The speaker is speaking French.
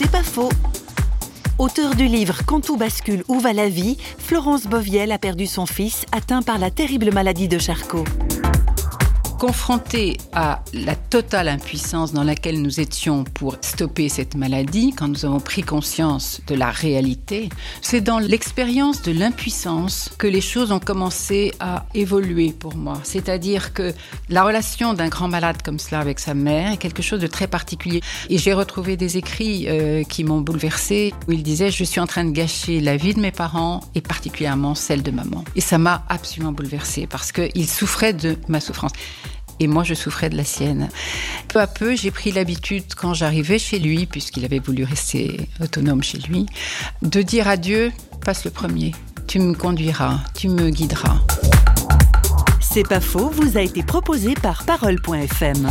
C'est pas faux. Auteur du livre Quand tout bascule, où va la vie Florence Boviel a perdu son fils atteint par la terrible maladie de Charcot confrontés à la totale impuissance dans laquelle nous étions pour stopper cette maladie, quand nous avons pris conscience de la réalité, c'est dans l'expérience de l'impuissance que les choses ont commencé à évoluer pour moi. C'est-à-dire que la relation d'un grand malade comme cela avec sa mère est quelque chose de très particulier. Et j'ai retrouvé des écrits euh, qui m'ont bouleversée, où il disait Je suis en train de gâcher la vie de mes parents et particulièrement celle de maman. Et ça m'a absolument bouleversée parce qu'il souffrait de ma souffrance et moi je souffrais de la sienne. Peu à peu, j'ai pris l'habitude quand j'arrivais chez lui, puisqu'il avait voulu rester autonome chez lui, de dire à Dieu, passe le premier, tu me conduiras, tu me guideras. C'est pas faux, vous a été proposé par parole.fm.